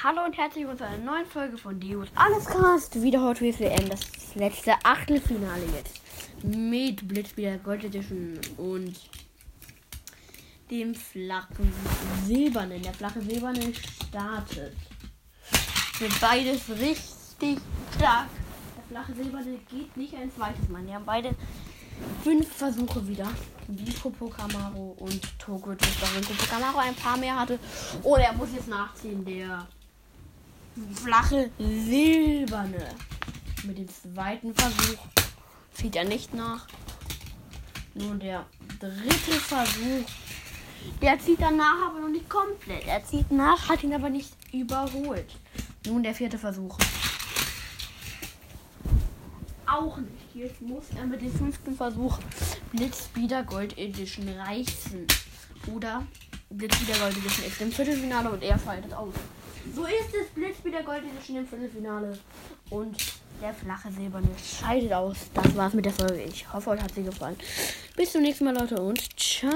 Hallo und herzlich willkommen zu einer neuen Folge von Deus Allescast. Wieder Hot Wheels WM, das letzte Achtelfinale jetzt. Mit Blitzspieler Gold Edition und dem flachen Silbernen. Der flache Silberne startet. Sind beides richtig stark. Der flache Silberne geht nicht ein zweites Mal. Die haben beide fünf Versuche wieder. Wie Popo Camaro und Togo Twister. Wenn Popo Camaro ein paar mehr hatte. Oh, er muss jetzt nachziehen. Der flache Silberne. Mit dem zweiten Versuch zieht er nicht nach. Nun der dritte Versuch. Der zieht danach aber noch nicht komplett. Er zieht nach, hat ihn aber nicht überholt. Nun der vierte Versuch. Auch nicht. Jetzt muss er mit dem fünften Versuch Blitzspeeder Gold Edition reißen. Oder Blitzspeeder Gold Edition ist im Viertelfinale und er schaltet aus. So ist es. Blitzspeeder Gold Edition im Viertelfinale. Und der flache Silberne scheidet aus. Das war's mit der Folge. Ich hoffe, euch hat sie gefallen. Bis zum nächsten Mal, Leute, und ciao.